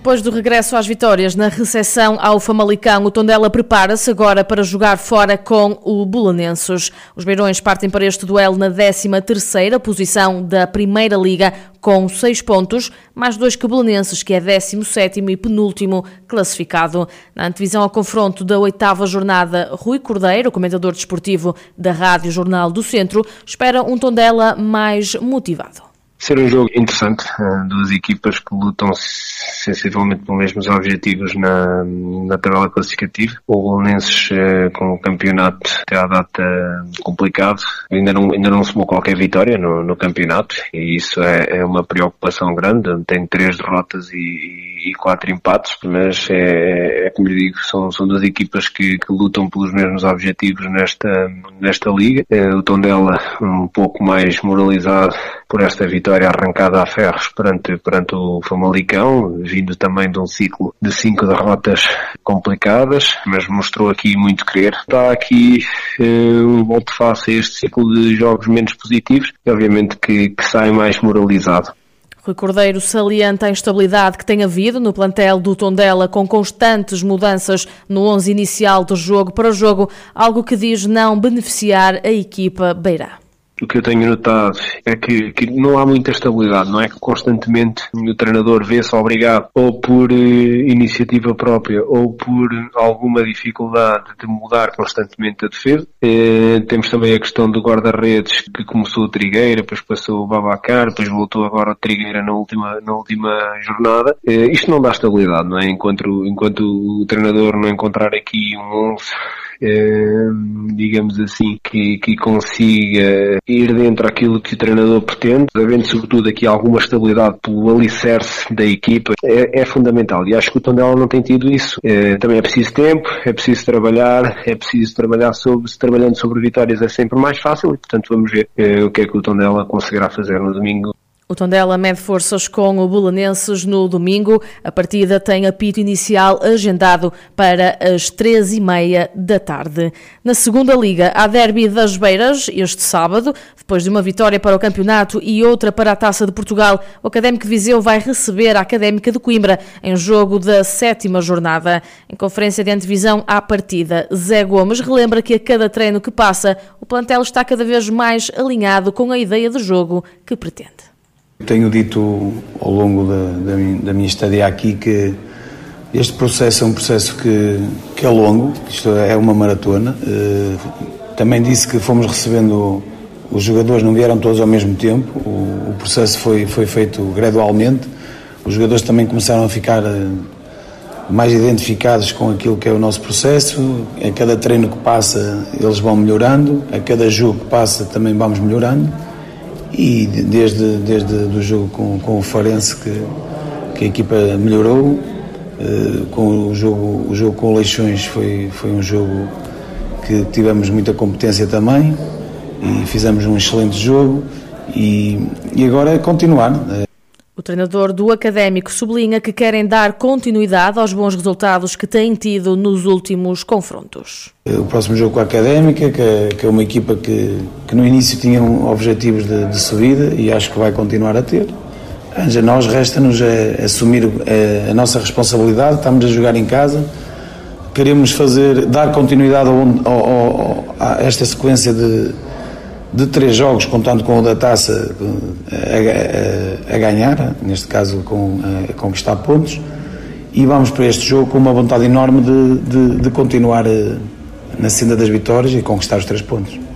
Depois do regresso às vitórias na recepção ao Famalicão, o Tondela prepara-se agora para jogar fora com o Bulanenses. Os Beirões partem para este duelo na 13ª posição da Primeira Liga com 6 pontos, mais dois que o Belenenses, que é 17º e penúltimo classificado. Na antevisão ao confronto da oitava jornada, Rui Cordeiro, comentador desportivo da Rádio Jornal do Centro, espera um Tondela mais motivado ser um jogo interessante, eh, duas equipas que lutam sensivelmente pelos mesmos objetivos na, na tabela classificativa. O Bolonenses eh, com o campeonato até à data complicado, ainda não, ainda não somou qualquer vitória no, no campeonato e isso é, é, uma preocupação grande, tem três derrotas e, e quatro empates, mas é, é como lhe digo, são, são duas equipas que, que lutam pelos mesmos objetivos nesta, nesta liga. Eh, o Tondela um pouco mais moralizado por esta vitória arrancada a ferros perante, perante o Famalicão, vindo também de um ciclo de cinco derrotas complicadas, mas mostrou aqui muito querer. Está aqui eh, um volto face a este ciclo de jogos menos positivos e obviamente que, que sai mais moralizado. Rui Cordeiro salienta a instabilidade que tem havido no plantel do Tondela com constantes mudanças no 11 inicial do jogo para jogo, algo que diz não beneficiar a equipa beirá o que eu tenho notado é que, que, não há muita estabilidade, não é que constantemente o treinador vê-se obrigado ou por uh, iniciativa própria ou por alguma dificuldade de mudar constantemente a defesa. Uh, temos também a questão do guarda-redes que começou o Trigueira, depois passou o Babacar, depois voltou agora o Trigueira na última, na última jornada. Uh, isto não dá estabilidade, não é? Enquanto, enquanto o treinador não encontrar aqui um 11 Ehm, digamos assim, que, que consiga ir dentro daquilo que o treinador pretende, havendo sobretudo aqui alguma estabilidade pelo alicerce da equipa, é, é fundamental. E acho que o Tondela não tem tido isso. É, também é preciso tempo, é preciso trabalhar, é preciso trabalhar sobre, trabalhando sobre vitórias é sempre mais fácil e, portanto, vamos ver é, o que é que o Tondela conseguirá fazer no domingo o Tondela mede forças com o Belenenses no domingo. A partida tem apito inicial agendado para as três e meia da tarde. Na segunda liga, há derby das Beiras este sábado. Depois de uma vitória para o campeonato e outra para a Taça de Portugal, o Académico Viseu vai receber a Académica de Coimbra em jogo da sétima jornada. Em conferência de antevisão à partida, Zé Gomes relembra que a cada treino que passa, o plantel está cada vez mais alinhado com a ideia de jogo que pretende. Tenho dito ao longo da, da, minha, da minha estadia aqui que este processo é um processo que, que é longo, isto é uma maratona. Uh, também disse que fomos recebendo, os jogadores não vieram todos ao mesmo tempo, o, o, processo foi, foi feito gradualmente. Os jogadores também começaram a ficar uh, mais identificados com aquilo que é o nosso processo. A cada treino que passa, eles vão melhorando, a cada jogo que passa, também vamos melhorando e desde, desde do jogo com, com o Farense que, que a equipa melhorou, uh, com o jogo, o jogo com o Leixões foi, foi um jogo que tivemos muita competência também e fizemos um excelente jogo e, e agora é continuar. O treinador do Académico sublinha que querem dar continuidade aos bons resultados que têm tido nos últimos confrontos. O próximo jogo com a Académica, que é, que é uma equipa que, que no início tinha objetivos de, de, subida e acho que vai continuar a ter. A nós resta-nos assumir é, a nossa responsabilidade, estamos a jogar em casa, queremos fazer, dar continuidade a esta sequência de de três jogos, contando com o da taça a, a, a ganhar, neste caso com, a, conquistar pontos, e vamos para este jogo com uma vontade enorme de, de, de continuar eh, na senda das vitórias e conquistar os três pontos.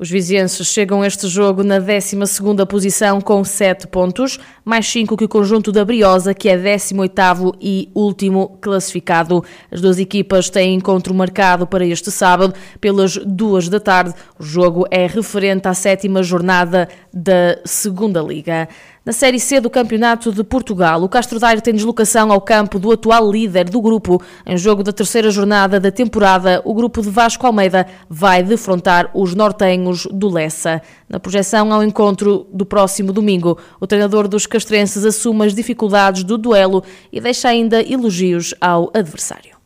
Os vizienses chegam a este jogo na 12ª posição com 7 pontos, mais 5 que o conjunto da Briosa, que é 18º e último classificado. As duas equipas têm encontro marcado para este sábado pelas 2 da tarde. O jogo é referente à sétima jornada da Segunda Liga. Na Série C do Campeonato de Portugal, o Castro Daire tem deslocação ao campo do atual líder do grupo. Em jogo da terceira jornada da temporada, o grupo de Vasco Almeida vai defrontar os nortenhos do Lessa. Na projeção ao encontro do próximo domingo, o treinador dos castrenses assume as dificuldades do duelo e deixa ainda elogios ao adversário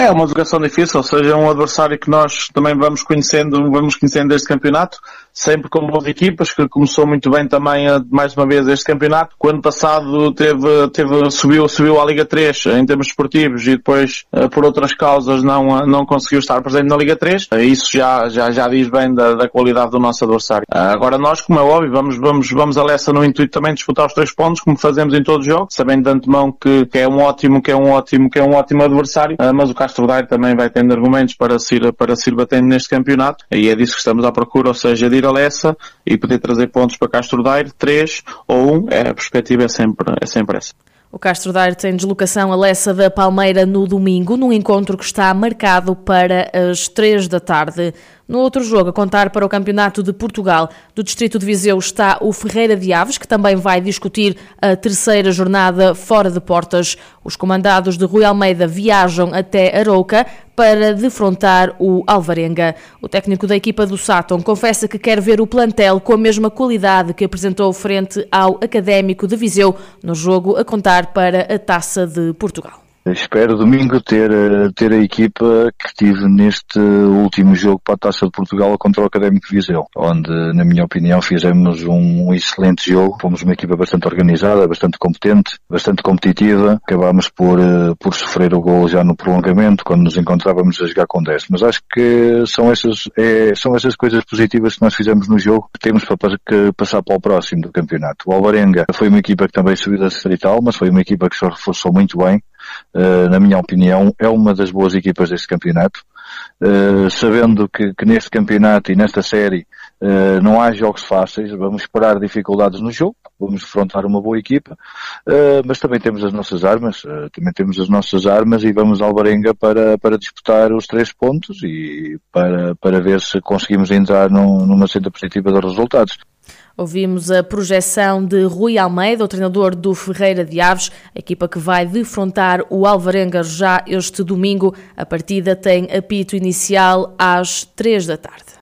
É uma jogação difícil, ou seja, é um adversário que nós também vamos conhecendo, vamos conhecendo este campeonato, sempre com boas equipas, que começou muito bem também mais uma vez este campeonato. O ano passado teve, teve, subiu, subiu à Liga 3 em termos esportivos e depois eh, por outras causas não, eh, não conseguiu estar presente na Liga 3. Eh, isso já, já, já diz bem da, da qualidade do nosso adversário. Agora nós, como é óbvio, vamos, vamos, vamos a Lessa no intuito também de disputar os três pontos, como fazemos em todos os jogos, sabendo de antemão que, que é um ótimo, que é um ótimo, que é um ótimo adversário, mas o Castro Daire também vai tendo argumentos para se ir, para se ir batendo neste campeonato e é disso que estamos à procura, ou seja, de ir a Lessa e poder trazer pontos para Castro Daire, três ou um, é, a perspectiva é sempre, é sempre essa. O Castro Daire tem deslocação a Lessa da Palmeira no domingo, num encontro que está marcado para as três da tarde. No outro jogo, a contar para o Campeonato de Portugal do Distrito de Viseu está o Ferreira de Aves, que também vai discutir a terceira jornada fora de portas. Os comandados de Rui Almeida viajam até Arouca para defrontar o Alvarenga. O técnico da equipa do Saturn confessa que quer ver o plantel com a mesma qualidade que apresentou frente ao Académico de Viseu no jogo a contar para a Taça de Portugal. Espero domingo ter, eh, ter a equipa que tive neste último jogo para a Taça de Portugal contra o Académico Viseu, onde, na minha opinião, fizemos um excelente jogo. Fomos uma equipa bastante organizada, bastante competente, bastante competitiva. Acabámos por, eh, por sofrer o gol já no prolongamento, quando nos encontrávamos a jogar com 10. Mas acho que são essas, é, são essas coisas positivas que nós fizemos no jogo que temos para, para passar para o próximo do campeonato. O Alvarenga foi uma equipa que também subiu da Distrital, mas foi uma equipa que se reforçou muito bem na minha opinião, é uma das boas equipas deste campeonato. Uh, sabendo que, que, neste campeonato e nesta série uh, não há jogos fáceis, vamos esperar dificuldades no jogo, vamos enfrentar uma boa equipa, mas também temos as nossas armas, também temos as nossas armas e vamos ao Barenga para, para disputar os três pontos e para, para ver se conseguimos entrar num, numa senda positiva dos resultados. Ouvimos a projeção de Rui Almeida, o treinador do Ferreira de Aves, a equipa que vai defrontar o Alvarenga já este domingo. A partida tem apito inicial às três da tarde.